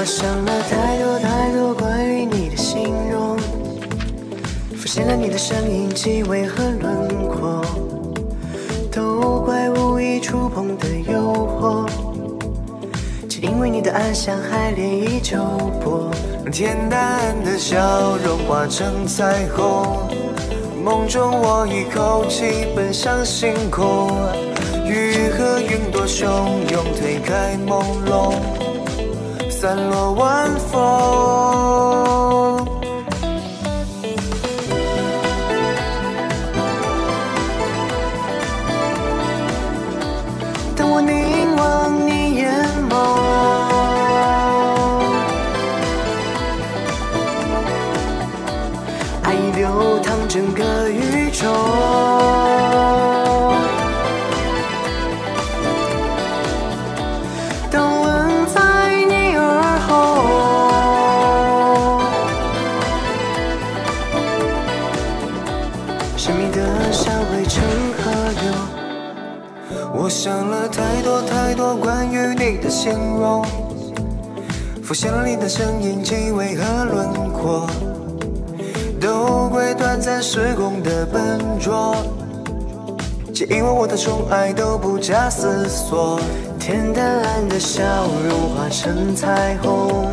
我想了太多太多关于你的形容，浮现了你的身影、气味和轮廓，都怪无意触碰的诱惑，只因为你的暗香还涟依旧波，恬淡的笑容化成彩虹，梦中我一口气奔向星空，雨和云朵汹涌推开朦胧。散落晚风。当我凝望你眼眸，爱意流淌整个宇宙。的香汇成河流。我想了太多太多关于你的形容，浮现了你的身影、气味和轮廓，都怪短暂时空的笨拙，只因为我的宠爱都不假思索。天淡蓝的笑容化成彩虹，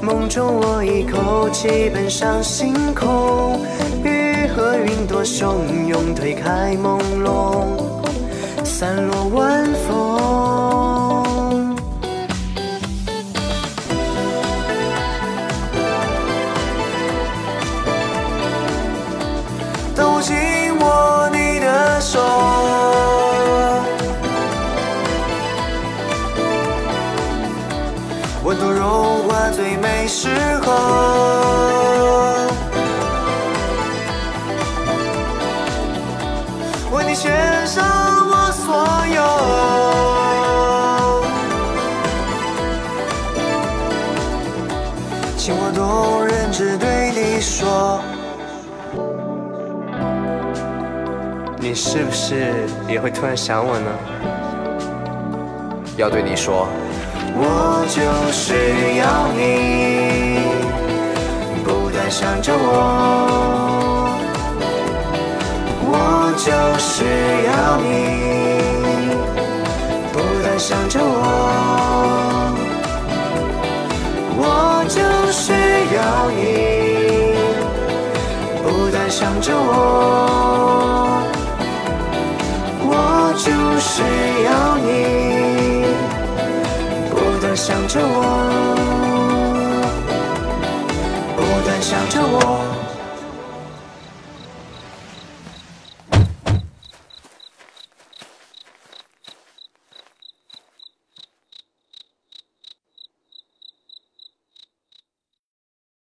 梦中我一口气奔上星空，和云朵汹涌推开朦胧，散落晚风。当我紧握你的手。温度融化最美时候，动人只对你说，你是不是也会突然想我呢？要对你说，我就是要你，不断想着我。我就是要你，不断想着。我着我。我就是要你，不断想着我，不断想着我。